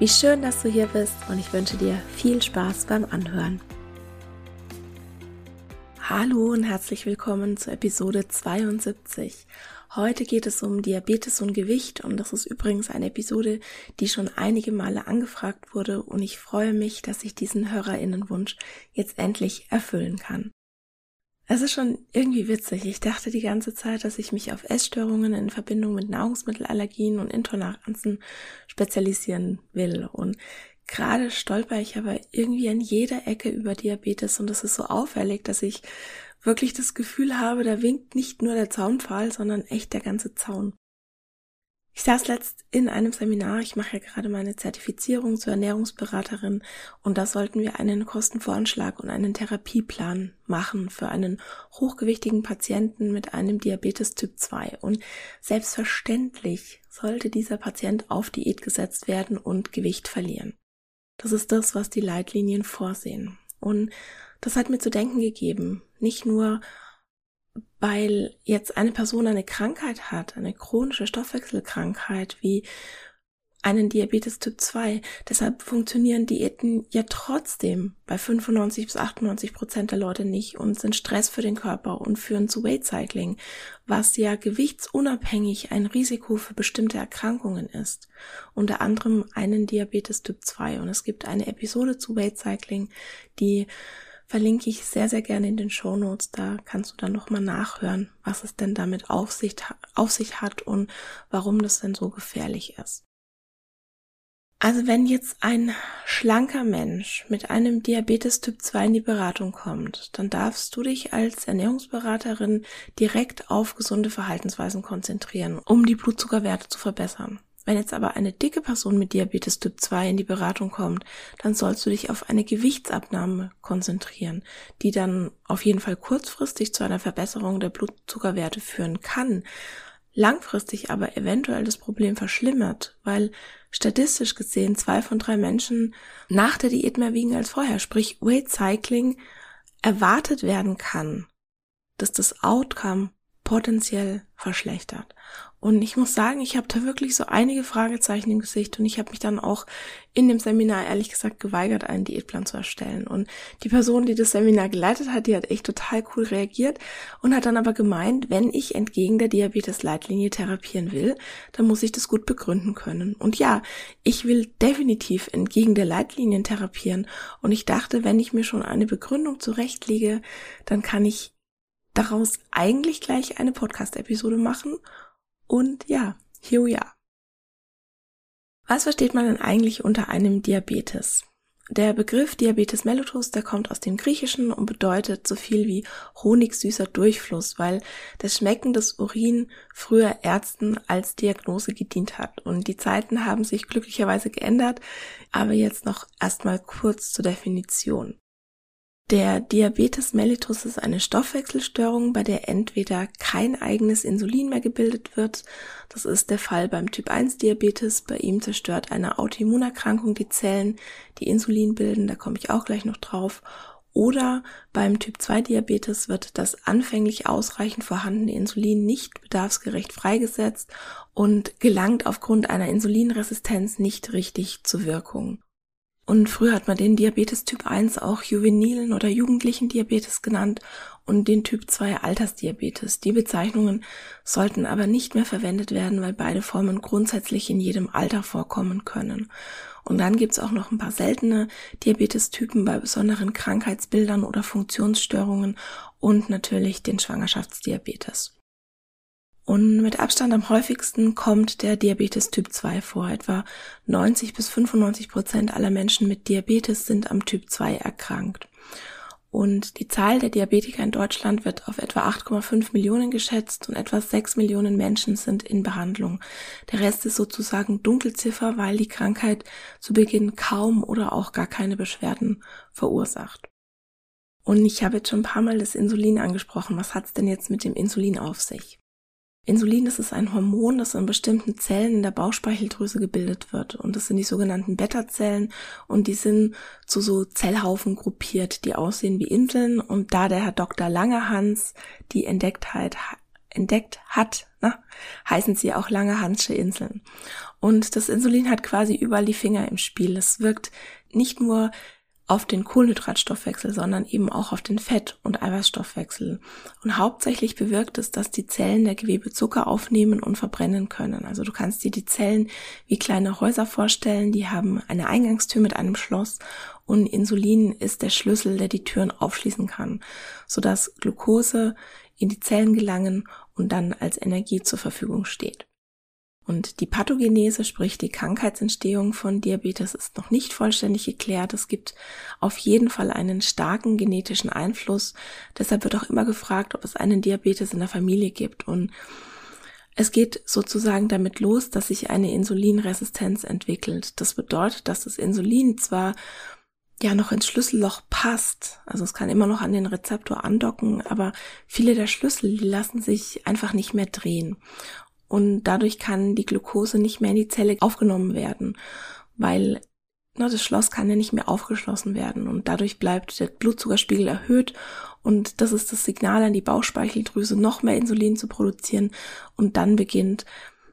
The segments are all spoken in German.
Wie schön, dass du hier bist und ich wünsche dir viel Spaß beim Anhören. Hallo und herzlich willkommen zur Episode 72. Heute geht es um Diabetes und Gewicht und das ist übrigens eine Episode, die schon einige Male angefragt wurde und ich freue mich, dass ich diesen Hörerinnenwunsch jetzt endlich erfüllen kann. Es ist schon irgendwie witzig. Ich dachte die ganze Zeit, dass ich mich auf Essstörungen in Verbindung mit Nahrungsmittelallergien und Intoleranzen spezialisieren will. Und gerade stolper ich aber irgendwie an jeder Ecke über Diabetes und das ist so auffällig, dass ich wirklich das Gefühl habe, da winkt nicht nur der Zaunpfahl, sondern echt der ganze Zaun. Ich saß letzt in einem Seminar, ich mache ja gerade meine Zertifizierung zur Ernährungsberaterin und da sollten wir einen Kostenvoranschlag und einen Therapieplan machen für einen hochgewichtigen Patienten mit einem Diabetes Typ 2 und selbstverständlich sollte dieser Patient auf Diät gesetzt werden und Gewicht verlieren. Das ist das, was die Leitlinien vorsehen. Und das hat mir zu denken gegeben. Nicht nur, weil jetzt eine Person eine Krankheit hat, eine chronische Stoffwechselkrankheit wie einen Diabetes Typ 2. Deshalb funktionieren Diäten ja trotzdem bei 95 bis 98 Prozent der Leute nicht und sind Stress für den Körper und führen zu Weight Cycling, was ja gewichtsunabhängig ein Risiko für bestimmte Erkrankungen ist. Unter anderem einen Diabetes Typ 2. Und es gibt eine Episode zu Weight Cycling, die verlinke ich sehr, sehr gerne in den Show Notes. Da kannst du dann nochmal nachhören, was es denn damit auf sich, auf sich hat und warum das denn so gefährlich ist. Also wenn jetzt ein schlanker Mensch mit einem Diabetes Typ 2 in die Beratung kommt, dann darfst du dich als Ernährungsberaterin direkt auf gesunde Verhaltensweisen konzentrieren, um die Blutzuckerwerte zu verbessern. Wenn jetzt aber eine dicke Person mit Diabetes Typ 2 in die Beratung kommt, dann sollst du dich auf eine Gewichtsabnahme konzentrieren, die dann auf jeden Fall kurzfristig zu einer Verbesserung der Blutzuckerwerte führen kann, langfristig aber eventuell das Problem verschlimmert, weil statistisch gesehen zwei von drei Menschen nach der Diät mehr wiegen als vorher, sprich Weight Cycling erwartet werden kann, dass das Outcome potenziell verschlechtert. Und ich muss sagen, ich habe da wirklich so einige Fragezeichen im Gesicht und ich habe mich dann auch in dem Seminar ehrlich gesagt geweigert, einen Diätplan zu erstellen. Und die Person, die das Seminar geleitet hat, die hat echt total cool reagiert und hat dann aber gemeint, wenn ich entgegen der Diabetes-Leitlinie therapieren will, dann muss ich das gut begründen können. Und ja, ich will definitiv entgegen der Leitlinien therapieren. Und ich dachte, wenn ich mir schon eine Begründung zurechtlege, dann kann ich daraus eigentlich gleich eine Podcast-Episode machen und ja, here we are. Was versteht man denn eigentlich unter einem Diabetes? Der Begriff Diabetes mellitus, der kommt aus dem Griechischen und bedeutet so viel wie honigsüßer Durchfluss, weil das Schmecken des Urin früher Ärzten als Diagnose gedient hat. Und die Zeiten haben sich glücklicherweise geändert, aber jetzt noch erstmal kurz zur Definition. Der Diabetes mellitus ist eine Stoffwechselstörung, bei der entweder kein eigenes Insulin mehr gebildet wird, das ist der Fall beim Typ 1 Diabetes, bei ihm zerstört eine Autoimmunerkrankung die Zellen, die Insulin bilden, da komme ich auch gleich noch drauf, oder beim Typ 2 Diabetes wird das anfänglich ausreichend vorhandene Insulin nicht bedarfsgerecht freigesetzt und gelangt aufgrund einer Insulinresistenz nicht richtig zur Wirkung. Und früher hat man den Diabetes Typ 1 auch juvenilen oder jugendlichen Diabetes genannt und den Typ 2 Altersdiabetes. Die Bezeichnungen sollten aber nicht mehr verwendet werden, weil beide Formen grundsätzlich in jedem Alter vorkommen können. Und dann gibt's auch noch ein paar seltene Diabetestypen bei besonderen Krankheitsbildern oder Funktionsstörungen und natürlich den Schwangerschaftsdiabetes. Und mit Abstand am häufigsten kommt der Diabetes Typ 2 vor. Etwa 90 bis 95 Prozent aller Menschen mit Diabetes sind am Typ 2 erkrankt. Und die Zahl der Diabetiker in Deutschland wird auf etwa 8,5 Millionen geschätzt und etwa 6 Millionen Menschen sind in Behandlung. Der Rest ist sozusagen Dunkelziffer, weil die Krankheit zu Beginn kaum oder auch gar keine Beschwerden verursacht. Und ich habe jetzt schon ein paar Mal das Insulin angesprochen. Was hat's denn jetzt mit dem Insulin auf sich? Insulin, das ist ein Hormon, das in bestimmten Zellen in der Bauchspeicheldrüse gebildet wird. Und das sind die sogenannten Beta-Zellen. Und die sind zu so Zellhaufen gruppiert, die aussehen wie Inseln. Und da der Herr Dr. Langehans die Entdecktheit entdeckt hat, ne, heißen sie auch Langehansche Inseln. Und das Insulin hat quasi überall die Finger im Spiel. Es wirkt nicht nur auf den Kohlenhydratstoffwechsel, sondern eben auch auf den Fett- und Eiweißstoffwechsel. Und hauptsächlich bewirkt es, dass die Zellen der Gewebe Zucker aufnehmen und verbrennen können. Also du kannst dir die Zellen wie kleine Häuser vorstellen, die haben eine Eingangstür mit einem Schloss und Insulin ist der Schlüssel, der die Türen aufschließen kann, sodass Glucose in die Zellen gelangen und dann als Energie zur Verfügung steht. Und die Pathogenese, sprich die Krankheitsentstehung von Diabetes, ist noch nicht vollständig geklärt. Es gibt auf jeden Fall einen starken genetischen Einfluss. Deshalb wird auch immer gefragt, ob es einen Diabetes in der Familie gibt. Und es geht sozusagen damit los, dass sich eine Insulinresistenz entwickelt. Das bedeutet, dass das Insulin zwar ja noch ins Schlüsselloch passt. Also es kann immer noch an den Rezeptor andocken, aber viele der Schlüssel, die lassen sich einfach nicht mehr drehen und dadurch kann die Glucose nicht mehr in die Zelle aufgenommen werden, weil na, das Schloss kann ja nicht mehr aufgeschlossen werden und dadurch bleibt der Blutzuckerspiegel erhöht. Und das ist das Signal an die Bauchspeicheldrüse, noch mehr Insulin zu produzieren. Und dann beginnt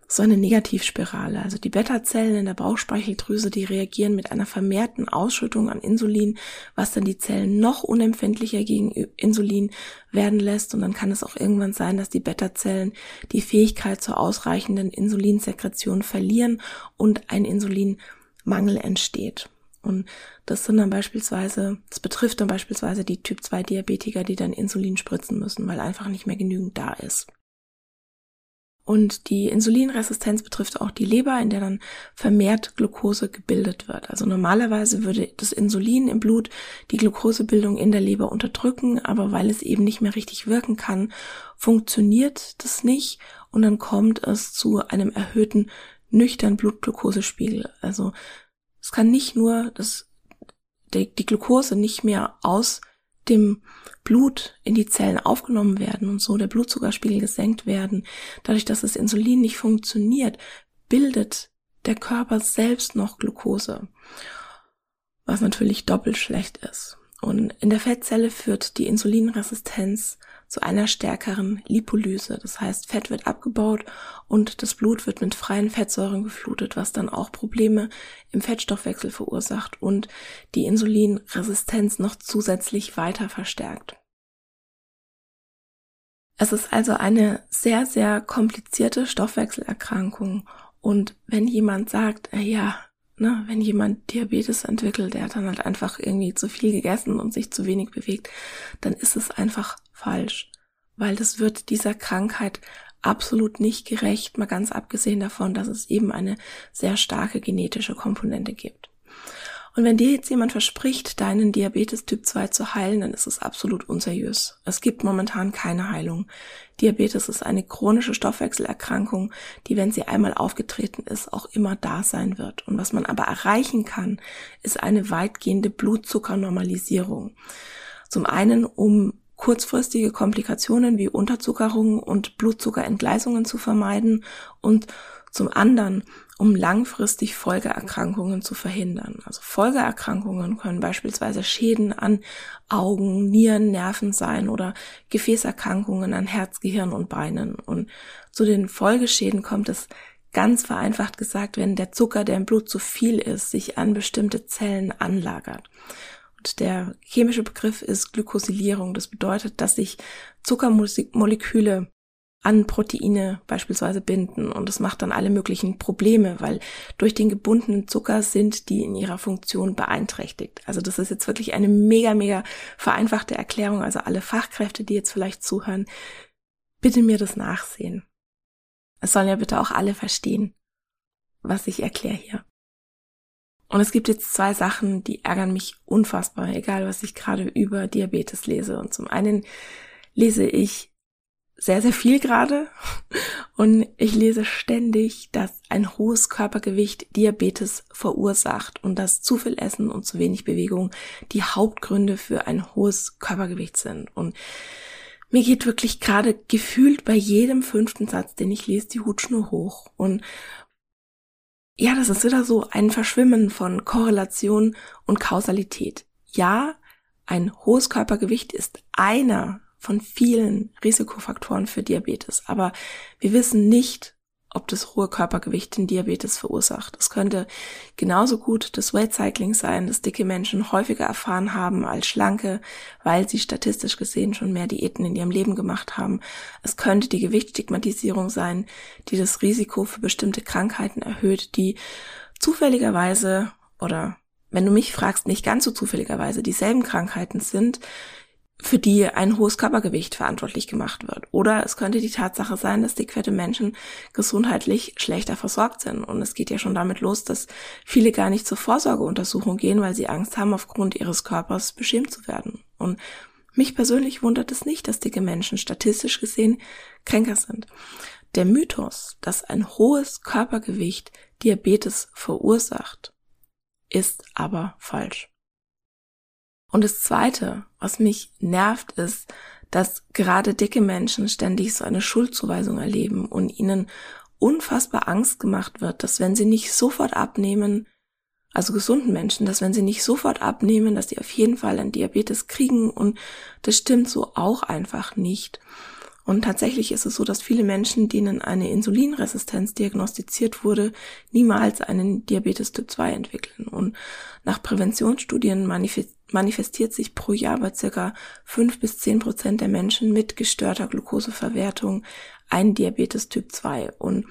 so eine Negativspirale. Also die Beta-Zellen in der Bauchspeicheldrüse, die reagieren mit einer vermehrten Ausschüttung an Insulin, was dann die Zellen noch unempfindlicher gegen Insulin werden lässt. Und dann kann es auch irgendwann sein, dass die Beta-Zellen die Fähigkeit zur ausreichenden Insulinsekretion verlieren und ein Insulinmangel entsteht. Und das sind dann beispielsweise, das betrifft dann beispielsweise die Typ 2 Diabetiker, die dann Insulin spritzen müssen, weil einfach nicht mehr genügend da ist. Und die Insulinresistenz betrifft auch die Leber, in der dann vermehrt Glucose gebildet wird. Also normalerweise würde das Insulin im Blut die Glukosebildung in der Leber unterdrücken, aber weil es eben nicht mehr richtig wirken kann, funktioniert das nicht und dann kommt es zu einem erhöhten nüchternen Blutglukosespiegel. Also es kann nicht nur das, die, die Glukose nicht mehr aus dem Blut in die Zellen aufgenommen werden und so der Blutzuckerspiegel gesenkt werden, dadurch, dass das Insulin nicht funktioniert, bildet der Körper selbst noch Glucose, was natürlich doppelt schlecht ist. Und in der Fettzelle führt die Insulinresistenz zu einer stärkeren Lipolyse. Das heißt, Fett wird abgebaut und das Blut wird mit freien Fettsäuren geflutet, was dann auch Probleme im Fettstoffwechsel verursacht und die Insulinresistenz noch zusätzlich weiter verstärkt. Es ist also eine sehr, sehr komplizierte Stoffwechselerkrankung. Und wenn jemand sagt, äh, ja, ne, wenn jemand Diabetes entwickelt, der hat dann halt einfach irgendwie zu viel gegessen und sich zu wenig bewegt, dann ist es einfach falsch. Weil das wird dieser Krankheit absolut nicht gerecht, mal ganz abgesehen davon, dass es eben eine sehr starke genetische Komponente gibt. Und wenn dir jetzt jemand verspricht, deinen Diabetes Typ 2 zu heilen, dann ist es absolut unseriös. Es gibt momentan keine Heilung. Diabetes ist eine chronische Stoffwechselerkrankung, die, wenn sie einmal aufgetreten ist, auch immer da sein wird. Und was man aber erreichen kann, ist eine weitgehende Blutzuckernormalisierung. Zum einen, um kurzfristige Komplikationen wie Unterzuckerung und Blutzuckerentgleisungen zu vermeiden und zum anderen, um langfristig Folgeerkrankungen zu verhindern. Also Folgeerkrankungen können beispielsweise Schäden an Augen, Nieren, Nerven sein oder Gefäßerkrankungen an Herz, Gehirn und Beinen. Und zu den Folgeschäden kommt es ganz vereinfacht gesagt, wenn der Zucker, der im Blut zu viel ist, sich an bestimmte Zellen anlagert. Und der chemische Begriff ist Glykosylierung. Das bedeutet, dass sich Zuckermoleküle an Proteine beispielsweise binden und das macht dann alle möglichen Probleme, weil durch den gebundenen Zucker sind die in ihrer Funktion beeinträchtigt. Also das ist jetzt wirklich eine mega, mega vereinfachte Erklärung. Also alle Fachkräfte, die jetzt vielleicht zuhören, bitte mir das nachsehen. Es sollen ja bitte auch alle verstehen, was ich erkläre hier. Und es gibt jetzt zwei Sachen, die ärgern mich unfassbar, egal was ich gerade über Diabetes lese. Und zum einen lese ich sehr, sehr viel gerade und ich lese ständig, dass ein hohes Körpergewicht Diabetes verursacht und dass zu viel Essen und zu wenig Bewegung die Hauptgründe für ein hohes Körpergewicht sind. Und mir geht wirklich gerade gefühlt bei jedem fünften Satz, den ich lese, die Hutschnur hoch. Und ja, das ist wieder so ein Verschwimmen von Korrelation und Kausalität. Ja, ein hohes Körpergewicht ist einer von vielen Risikofaktoren für Diabetes. Aber wir wissen nicht, ob das hohe Körpergewicht den Diabetes verursacht. Es könnte genauso gut das Weight Cycling sein, das dicke Menschen häufiger erfahren haben als schlanke, weil sie statistisch gesehen schon mehr Diäten in ihrem Leben gemacht haben. Es könnte die Gewichtsstigmatisierung sein, die das Risiko für bestimmte Krankheiten erhöht, die zufälligerweise oder wenn du mich fragst, nicht ganz so zufälligerweise dieselben Krankheiten sind, für die ein hohes Körpergewicht verantwortlich gemacht wird. Oder es könnte die Tatsache sein, dass dickfette Menschen gesundheitlich schlechter versorgt sind. Und es geht ja schon damit los, dass viele gar nicht zur Vorsorgeuntersuchung gehen, weil sie Angst haben, aufgrund ihres Körpers beschämt zu werden. Und mich persönlich wundert es nicht, dass dicke Menschen statistisch gesehen kränker sind. Der Mythos, dass ein hohes Körpergewicht Diabetes verursacht, ist aber falsch. Und das Zweite, was mich nervt, ist, dass gerade dicke Menschen ständig so eine Schuldzuweisung erleben und ihnen unfassbar Angst gemacht wird, dass wenn sie nicht sofort abnehmen, also gesunden Menschen, dass wenn sie nicht sofort abnehmen, dass sie auf jeden Fall ein Diabetes kriegen und das stimmt so auch einfach nicht. Und tatsächlich ist es so, dass viele Menschen, denen eine Insulinresistenz diagnostiziert wurde, niemals einen Diabetes Typ 2 entwickeln. Und nach Präventionsstudien manifestiert sich pro Jahr bei circa fünf bis zehn Prozent der Menschen mit gestörter Glukoseverwertung ein Diabetes Typ 2. Und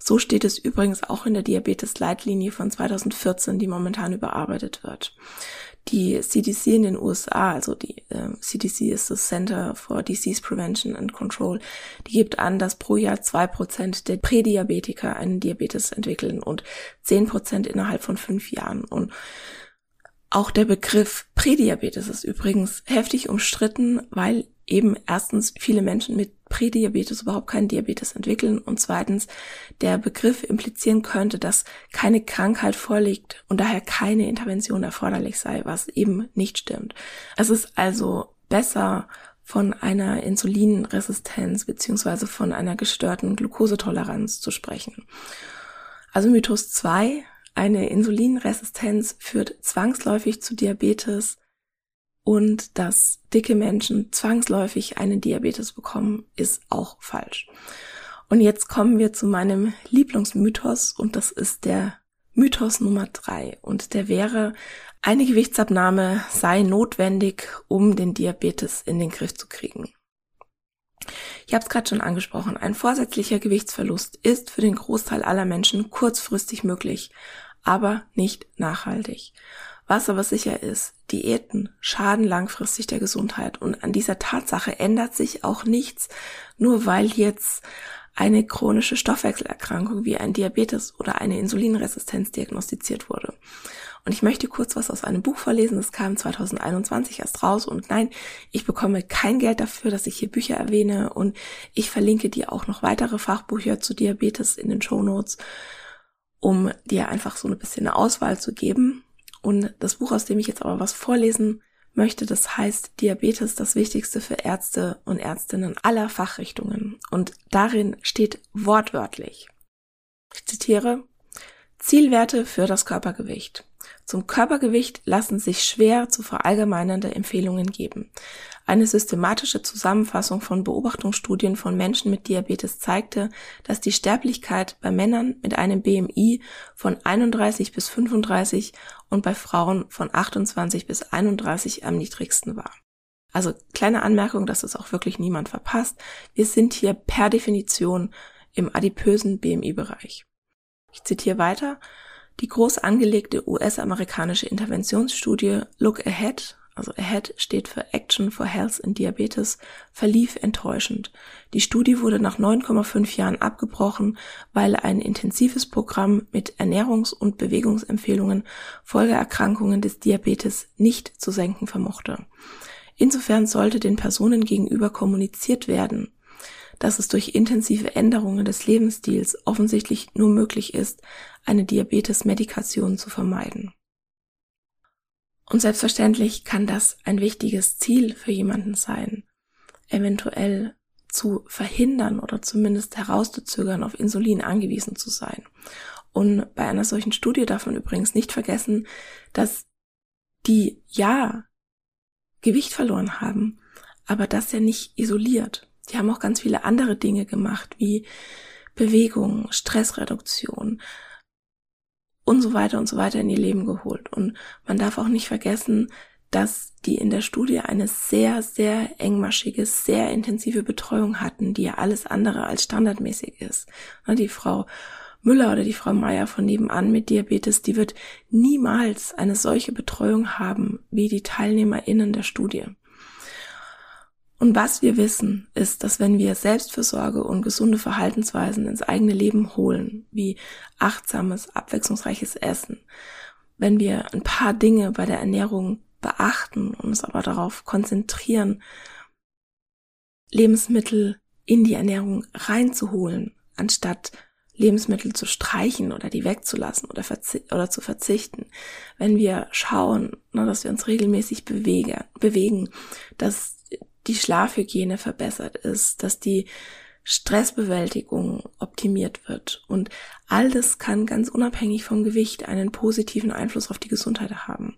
so steht es übrigens auch in der Diabetes-Leitlinie von 2014, die momentan überarbeitet wird. Die CDC in den USA, also die äh, CDC ist das Center for Disease Prevention and Control, die gibt an, dass pro Jahr zwei Prozent der Prädiabetiker einen Diabetes entwickeln und zehn Prozent innerhalb von fünf Jahren. Und auch der Begriff Prädiabetes ist übrigens heftig umstritten, weil eben erstens viele Menschen mit Prädiabetes überhaupt keinen Diabetes entwickeln und zweitens der Begriff implizieren könnte, dass keine Krankheit vorliegt und daher keine Intervention erforderlich sei, was eben nicht stimmt. Es ist also besser von einer Insulinresistenz beziehungsweise von einer gestörten Glukosetoleranz zu sprechen. Also Mythos 2, eine Insulinresistenz führt zwangsläufig zu Diabetes und dass dicke Menschen zwangsläufig einen Diabetes bekommen, ist auch falsch. Und jetzt kommen wir zu meinem Lieblingsmythos und das ist der Mythos Nummer drei und der wäre, eine Gewichtsabnahme sei notwendig, um den Diabetes in den Griff zu kriegen. Ich habe es gerade schon angesprochen, ein vorsätzlicher Gewichtsverlust ist für den Großteil aller Menschen kurzfristig möglich, aber nicht nachhaltig. Was aber sicher ist, Diäten schaden langfristig der Gesundheit. Und an dieser Tatsache ändert sich auch nichts, nur weil jetzt eine chronische Stoffwechselerkrankung wie ein Diabetes oder eine Insulinresistenz diagnostiziert wurde. Und ich möchte kurz was aus einem Buch vorlesen, das kam 2021 erst raus. Und nein, ich bekomme kein Geld dafür, dass ich hier Bücher erwähne. Und ich verlinke dir auch noch weitere Fachbücher zu Diabetes in den Show Notes, um dir einfach so ein bisschen eine Auswahl zu geben. Und das Buch, aus dem ich jetzt aber was vorlesen möchte, das heißt Diabetes, das Wichtigste für Ärzte und Ärztinnen aller Fachrichtungen. Und darin steht wortwörtlich, ich zitiere, Zielwerte für das Körpergewicht. Zum Körpergewicht lassen sich schwer zu verallgemeinernde Empfehlungen geben. Eine systematische Zusammenfassung von Beobachtungsstudien von Menschen mit Diabetes zeigte, dass die Sterblichkeit bei Männern mit einem BMI von 31 bis 35 und bei Frauen von 28 bis 31 am niedrigsten war. Also kleine Anmerkung, dass es auch wirklich niemand verpasst. Wir sind hier per Definition im adipösen BMI-Bereich. Ich zitiere weiter. Die groß angelegte US-amerikanische Interventionsstudie Look Ahead, also Ahead steht für Action for Health in Diabetes, verlief enttäuschend. Die Studie wurde nach 9,5 Jahren abgebrochen, weil ein intensives Programm mit Ernährungs- und Bewegungsempfehlungen Folgeerkrankungen des Diabetes nicht zu senken vermochte. Insofern sollte den Personen gegenüber kommuniziert werden, dass es durch intensive Änderungen des Lebensstils offensichtlich nur möglich ist, eine Diabetes-Medikation zu vermeiden. Und selbstverständlich kann das ein wichtiges Ziel für jemanden sein, eventuell zu verhindern oder zumindest herauszuzögern, auf Insulin angewiesen zu sein. Und bei einer solchen Studie darf man übrigens nicht vergessen, dass die ja Gewicht verloren haben, aber das ja nicht isoliert. Die haben auch ganz viele andere Dinge gemacht, wie Bewegung, Stressreduktion und so weiter und so weiter in ihr Leben geholt. Und man darf auch nicht vergessen, dass die in der Studie eine sehr, sehr engmaschige, sehr intensive Betreuung hatten, die ja alles andere als standardmäßig ist. Die Frau Müller oder die Frau Meier von nebenan mit Diabetes, die wird niemals eine solche Betreuung haben wie die TeilnehmerInnen der Studie. Und was wir wissen, ist, dass wenn wir Selbstfürsorge und gesunde Verhaltensweisen ins eigene Leben holen, wie achtsames, abwechslungsreiches Essen, wenn wir ein paar Dinge bei der Ernährung beachten und uns aber darauf konzentrieren, Lebensmittel in die Ernährung reinzuholen, anstatt Lebensmittel zu streichen oder die wegzulassen oder, oder zu verzichten. Wenn wir schauen, ne, dass wir uns regelmäßig bewege, bewegen, dass die Schlafhygiene verbessert ist, dass die Stressbewältigung optimiert wird. Und all das kann ganz unabhängig vom Gewicht einen positiven Einfluss auf die Gesundheit haben.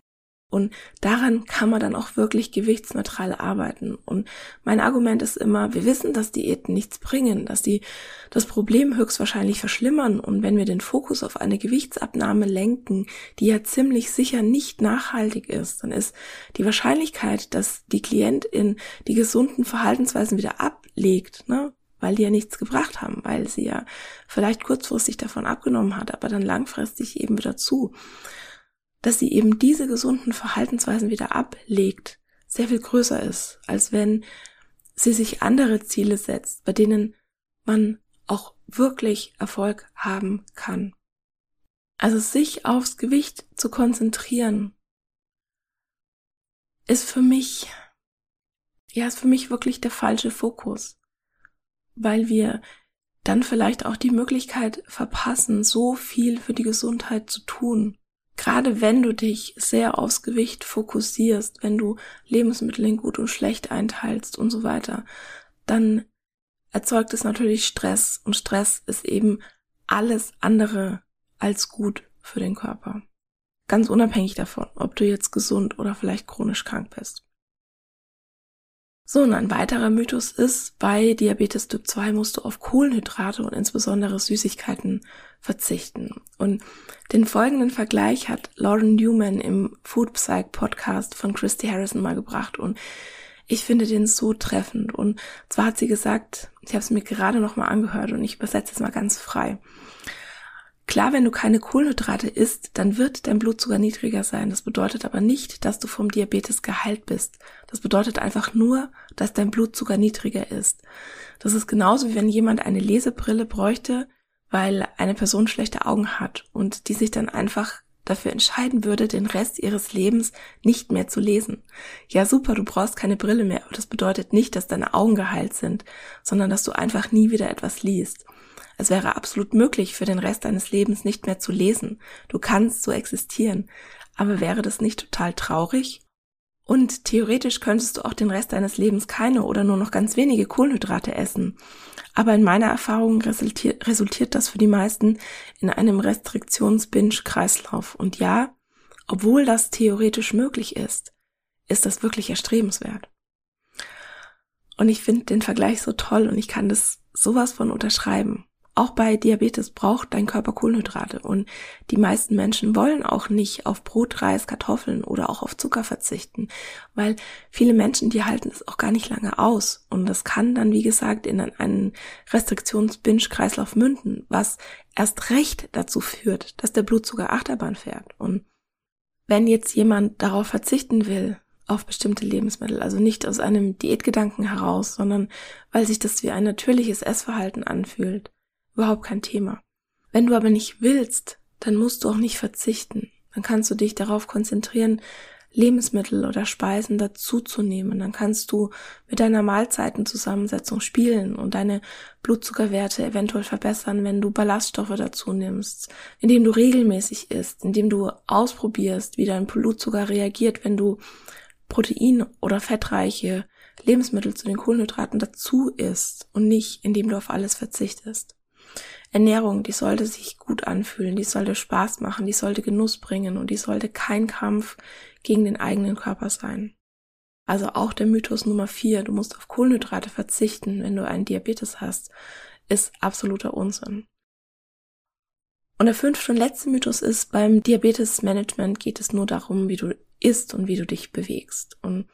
Und daran kann man dann auch wirklich gewichtsneutral arbeiten. Und mein Argument ist immer, wir wissen, dass Diäten nichts bringen, dass die das Problem höchstwahrscheinlich verschlimmern. Und wenn wir den Fokus auf eine Gewichtsabnahme lenken, die ja ziemlich sicher nicht nachhaltig ist, dann ist die Wahrscheinlichkeit, dass die Klientin die gesunden Verhaltensweisen wieder ablegt, ne, weil die ja nichts gebracht haben, weil sie ja vielleicht kurzfristig davon abgenommen hat, aber dann langfristig eben wieder zu dass sie eben diese gesunden Verhaltensweisen wieder ablegt, sehr viel größer ist, als wenn sie sich andere Ziele setzt, bei denen man auch wirklich Erfolg haben kann. Also sich aufs Gewicht zu konzentrieren, ist für mich, ja, ist für mich wirklich der falsche Fokus, weil wir dann vielleicht auch die Möglichkeit verpassen, so viel für die Gesundheit zu tun gerade wenn du dich sehr aufs Gewicht fokussierst, wenn du Lebensmittel in gut und schlecht einteilst und so weiter, dann erzeugt es natürlich Stress und Stress ist eben alles andere als gut für den Körper. Ganz unabhängig davon, ob du jetzt gesund oder vielleicht chronisch krank bist. So, und ein weiterer Mythos ist, bei Diabetes Typ 2 musst du auf Kohlenhydrate und insbesondere Süßigkeiten verzichten. Und den folgenden Vergleich hat Lauren Newman im Food Psych Podcast von Christy Harrison mal gebracht und ich finde den so treffend. Und zwar hat sie gesagt, ich habe es mir gerade noch mal angehört und ich übersetze es mal ganz frei. Klar, wenn du keine Kohlenhydrate isst, dann wird dein Blutzucker niedriger sein. Das bedeutet aber nicht, dass du vom Diabetes geheilt bist. Das bedeutet einfach nur, dass dein Blutzucker niedriger ist. Das ist genauso wie wenn jemand eine Lesebrille bräuchte, weil eine Person schlechte Augen hat und die sich dann einfach dafür entscheiden würde, den Rest ihres Lebens nicht mehr zu lesen. Ja, super, du brauchst keine Brille mehr, aber das bedeutet nicht, dass deine Augen geheilt sind, sondern dass du einfach nie wieder etwas liest. Es wäre absolut möglich, für den Rest deines Lebens nicht mehr zu lesen. Du kannst so existieren. Aber wäre das nicht total traurig? Und theoretisch könntest du auch den Rest deines Lebens keine oder nur noch ganz wenige Kohlenhydrate essen. Aber in meiner Erfahrung resultiert, resultiert das für die meisten in einem Restriktions-Binge-Kreislauf. Und ja, obwohl das theoretisch möglich ist, ist das wirklich erstrebenswert. Und ich finde den Vergleich so toll und ich kann das sowas von unterschreiben. Auch bei Diabetes braucht dein Körper Kohlenhydrate und die meisten Menschen wollen auch nicht auf Brot, Reis, Kartoffeln oder auch auf Zucker verzichten, weil viele Menschen, die halten es auch gar nicht lange aus und das kann dann, wie gesagt, in einen Restriktions-Binge-Kreislauf münden, was erst recht dazu führt, dass der Blutzucker Achterbahn fährt. Und wenn jetzt jemand darauf verzichten will, auf bestimmte Lebensmittel. Also nicht aus einem Diätgedanken heraus, sondern weil sich das wie ein natürliches Essverhalten anfühlt. Überhaupt kein Thema. Wenn du aber nicht willst, dann musst du auch nicht verzichten. Dann kannst du dich darauf konzentrieren, Lebensmittel oder Speisen dazuzunehmen. Dann kannst du mit deiner Mahlzeitenzusammensetzung spielen und deine Blutzuckerwerte eventuell verbessern, wenn du Ballaststoffe dazu nimmst, indem du regelmäßig isst, indem du ausprobierst, wie dein Blutzucker reagiert, wenn du Protein- oder fettreiche Lebensmittel zu den Kohlenhydraten dazu isst und nicht, indem du auf alles verzichtest. Ernährung, die sollte sich gut anfühlen, die sollte Spaß machen, die sollte Genuss bringen und die sollte kein Kampf gegen den eigenen Körper sein. Also auch der Mythos Nummer vier, du musst auf Kohlenhydrate verzichten, wenn du einen Diabetes hast, ist absoluter Unsinn. Und der fünfte und letzte Mythos ist, beim Diabetes-Management geht es nur darum, wie du isst und wie du dich bewegst. Und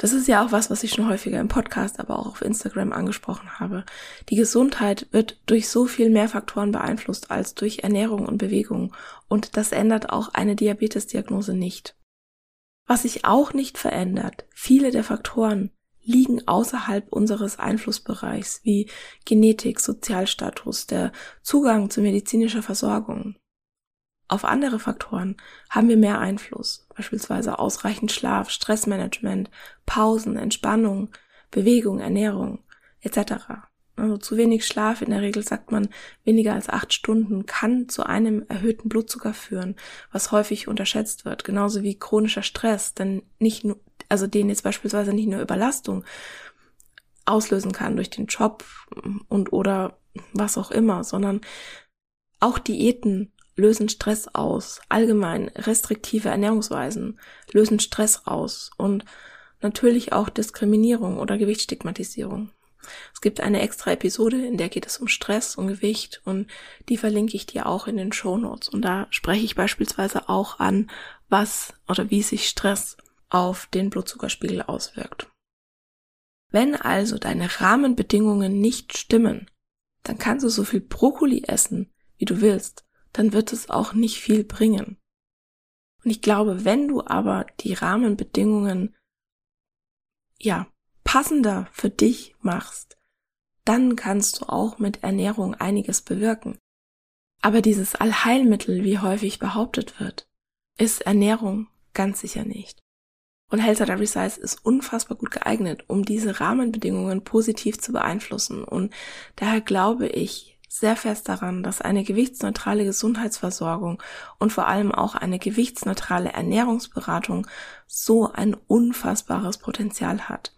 das ist ja auch was, was ich schon häufiger im Podcast, aber auch auf Instagram angesprochen habe. Die Gesundheit wird durch so viel mehr Faktoren beeinflusst als durch Ernährung und Bewegung. Und das ändert auch eine Diabetesdiagnose nicht. Was sich auch nicht verändert, viele der Faktoren liegen außerhalb unseres Einflussbereichs, wie Genetik, Sozialstatus, der Zugang zu medizinischer Versorgung. Auf andere Faktoren haben wir mehr Einfluss, beispielsweise ausreichend Schlaf, Stressmanagement, Pausen, Entspannung, Bewegung, Ernährung etc. Also zu wenig Schlaf, in der Regel sagt man, weniger als acht Stunden kann zu einem erhöhten Blutzucker führen, was häufig unterschätzt wird, genauso wie chronischer Stress, denn nicht nur, also den jetzt beispielsweise nicht nur Überlastung auslösen kann durch den Job und oder was auch immer, sondern auch Diäten lösen Stress aus. Allgemein restriktive Ernährungsweisen lösen Stress aus und natürlich auch Diskriminierung oder Gewichtsstigmatisierung. Es gibt eine extra Episode, in der geht es um Stress und Gewicht und die verlinke ich dir auch in den Show Notes. Und da spreche ich beispielsweise auch an, was oder wie sich Stress auf den Blutzuckerspiegel auswirkt. Wenn also deine Rahmenbedingungen nicht stimmen, dann kannst du so viel Brokkoli essen, wie du willst dann wird es auch nicht viel bringen. Und ich glaube, wenn du aber die Rahmenbedingungen, ja, passender für dich machst, dann kannst du auch mit Ernährung einiges bewirken. Aber dieses Allheilmittel, wie häufig behauptet wird, ist Ernährung ganz sicher nicht. Und Health at Every Size ist unfassbar gut geeignet, um diese Rahmenbedingungen positiv zu beeinflussen. Und daher glaube ich, sehr fest daran, dass eine gewichtsneutrale Gesundheitsversorgung und vor allem auch eine gewichtsneutrale Ernährungsberatung so ein unfassbares Potenzial hat.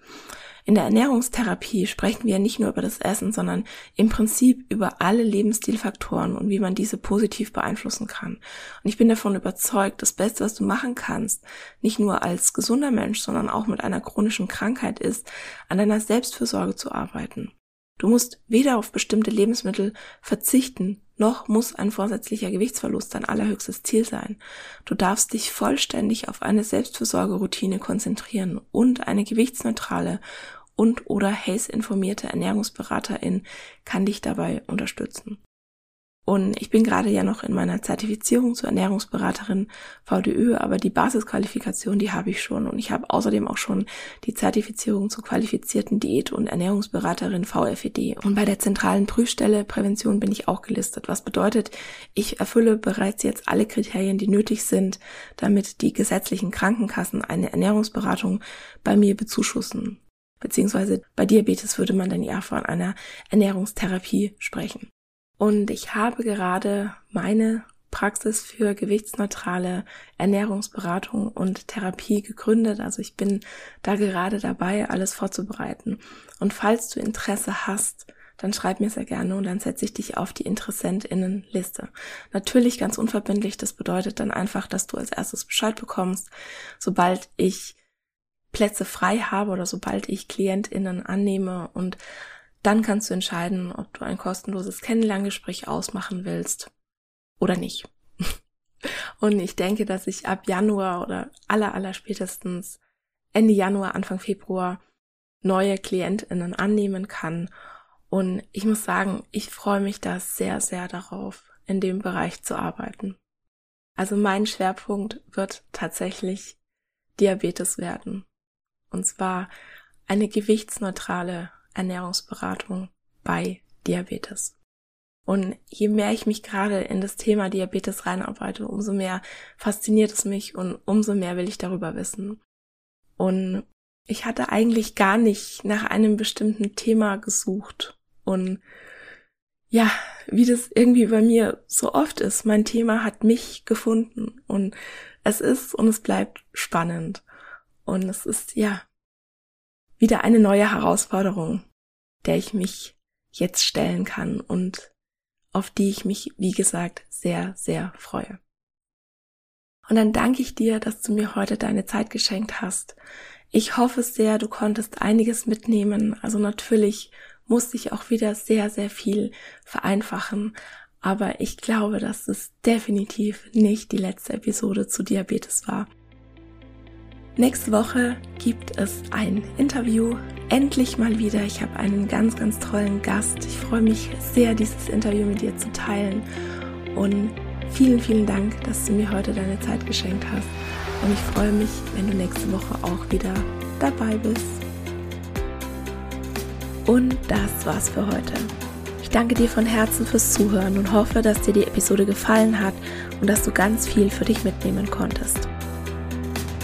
In der Ernährungstherapie sprechen wir nicht nur über das Essen, sondern im Prinzip über alle Lebensstilfaktoren und wie man diese positiv beeinflussen kann. Und ich bin davon überzeugt, das Beste, was du machen kannst, nicht nur als gesunder Mensch, sondern auch mit einer chronischen Krankheit ist, an deiner Selbstfürsorge zu arbeiten. Du musst weder auf bestimmte Lebensmittel verzichten, noch muss ein vorsätzlicher Gewichtsverlust dein allerhöchstes Ziel sein. Du darfst dich vollständig auf eine Selbstversorgeroutine konzentrieren und eine gewichtsneutrale und oder Haze informierte Ernährungsberaterin kann dich dabei unterstützen. Und ich bin gerade ja noch in meiner Zertifizierung zur Ernährungsberaterin VDÖ, aber die Basisqualifikation, die habe ich schon. Und ich habe außerdem auch schon die Zertifizierung zur qualifizierten Diät- und Ernährungsberaterin VFED. Und bei der zentralen Prüfstelle Prävention bin ich auch gelistet, was bedeutet, ich erfülle bereits jetzt alle Kriterien, die nötig sind, damit die gesetzlichen Krankenkassen eine Ernährungsberatung bei mir bezuschussen. Beziehungsweise bei Diabetes würde man dann ja von einer Ernährungstherapie sprechen. Und ich habe gerade meine Praxis für gewichtsneutrale Ernährungsberatung und Therapie gegründet. Also ich bin da gerade dabei, alles vorzubereiten. Und falls du Interesse hast, dann schreib mir sehr gerne und dann setze ich dich auf die InteressentInnen-Liste. Natürlich ganz unverbindlich, das bedeutet dann einfach, dass du als erstes Bescheid bekommst, sobald ich Plätze frei habe oder sobald ich KlientInnen annehme und dann kannst du entscheiden, ob du ein kostenloses Kennenlerngespräch ausmachen willst oder nicht. Und ich denke, dass ich ab Januar oder aller, aller spätestens Ende Januar, Anfang Februar neue KlientInnen annehmen kann. Und ich muss sagen, ich freue mich da sehr, sehr darauf, in dem Bereich zu arbeiten. Also mein Schwerpunkt wird tatsächlich Diabetes werden. Und zwar eine gewichtsneutrale Ernährungsberatung bei Diabetes. Und je mehr ich mich gerade in das Thema Diabetes reinarbeite, umso mehr fasziniert es mich und umso mehr will ich darüber wissen. Und ich hatte eigentlich gar nicht nach einem bestimmten Thema gesucht. Und ja, wie das irgendwie bei mir so oft ist, mein Thema hat mich gefunden und es ist und es bleibt spannend. Und es ist ja wieder eine neue Herausforderung, der ich mich jetzt stellen kann und auf die ich mich, wie gesagt, sehr, sehr freue. Und dann danke ich dir, dass du mir heute deine Zeit geschenkt hast. Ich hoffe sehr, du konntest einiges mitnehmen. Also natürlich musste ich auch wieder sehr, sehr viel vereinfachen. Aber ich glaube, dass es definitiv nicht die letzte Episode zu Diabetes war. Nächste Woche gibt es ein Interview. Endlich mal wieder. Ich habe einen ganz, ganz tollen Gast. Ich freue mich sehr, dieses Interview mit dir zu teilen. Und vielen, vielen Dank, dass du mir heute deine Zeit geschenkt hast. Und ich freue mich, wenn du nächste Woche auch wieder dabei bist. Und das war's für heute. Ich danke dir von Herzen fürs Zuhören und hoffe, dass dir die Episode gefallen hat und dass du ganz viel für dich mitnehmen konntest.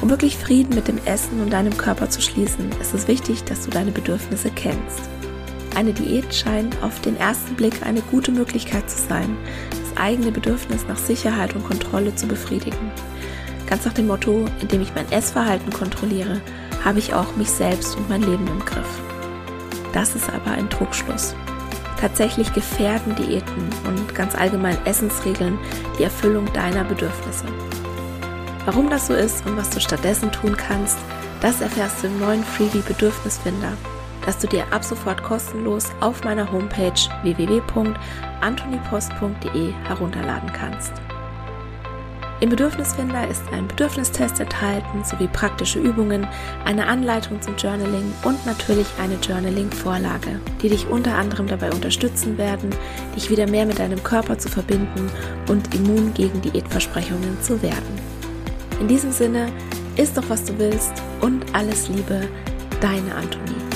Um wirklich Frieden mit dem Essen und deinem Körper zu schließen, ist es wichtig, dass du deine Bedürfnisse kennst. Eine Diät scheint auf den ersten Blick eine gute Möglichkeit zu sein, das eigene Bedürfnis nach Sicherheit und Kontrolle zu befriedigen. Ganz nach dem Motto, indem ich mein Essverhalten kontrolliere, habe ich auch mich selbst und mein Leben im Griff. Das ist aber ein Trugschluss. Tatsächlich gefährden Diäten und ganz allgemein Essensregeln die Erfüllung deiner Bedürfnisse. Warum das so ist und was du stattdessen tun kannst, das erfährst du im neuen Freebie Bedürfnisfinder, das du dir ab sofort kostenlos auf meiner Homepage www.antonipost.de herunterladen kannst. Im Bedürfnisfinder ist ein Bedürfnistest enthalten sowie praktische Übungen, eine Anleitung zum Journaling und natürlich eine Journaling-Vorlage, die dich unter anderem dabei unterstützen werden, dich wieder mehr mit deinem Körper zu verbinden und immun gegen Diätversprechungen zu werden. In diesem Sinne, isst doch was du willst und alles Liebe, deine Antonie.